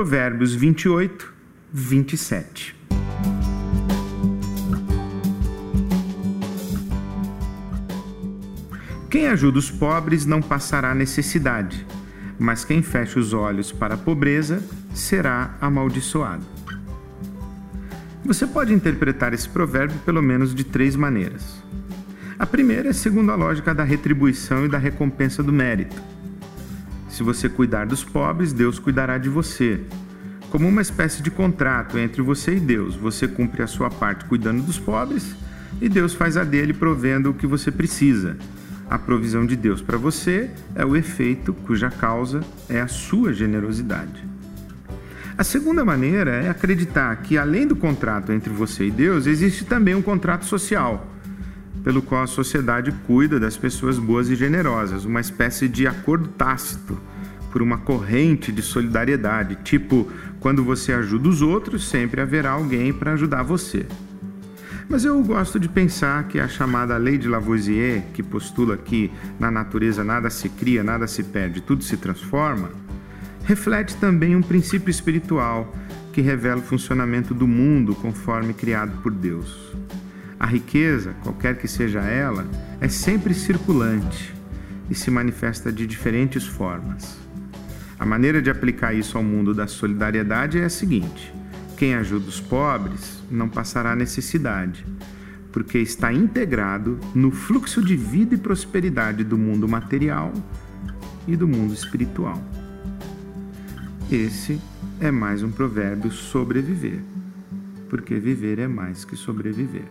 Provérbios 28, 27. Quem ajuda os pobres não passará necessidade, mas quem fecha os olhos para a pobreza será amaldiçoado. Você pode interpretar esse provérbio pelo menos de três maneiras. A primeira é segundo a lógica da retribuição e da recompensa do mérito. Se você cuidar dos pobres, Deus cuidará de você. Como uma espécie de contrato entre você e Deus, você cumpre a sua parte cuidando dos pobres e Deus faz a dele provendo o que você precisa a provisão de Deus para você é o efeito cuja causa é a sua generosidade. A segunda maneira é acreditar que, além do contrato entre você e Deus, existe também um contrato social, pelo qual a sociedade cuida das pessoas boas e generosas, uma espécie de acordo tácito por uma corrente de solidariedade, tipo, quando você ajuda os outros, sempre haverá alguém para ajudar você. Mas eu gosto de pensar que a chamada lei de Lavoisier, que postula que na natureza nada se cria, nada se perde, tudo se transforma, reflete também um princípio espiritual que revela o funcionamento do mundo conforme criado por Deus. A riqueza, qualquer que seja ela, é sempre circulante e se manifesta de diferentes formas. A maneira de aplicar isso ao mundo da solidariedade é a seguinte: quem ajuda os pobres não passará necessidade, porque está integrado no fluxo de vida e prosperidade do mundo material e do mundo espiritual. Esse é mais um provérbio sobreviver, porque viver é mais que sobreviver.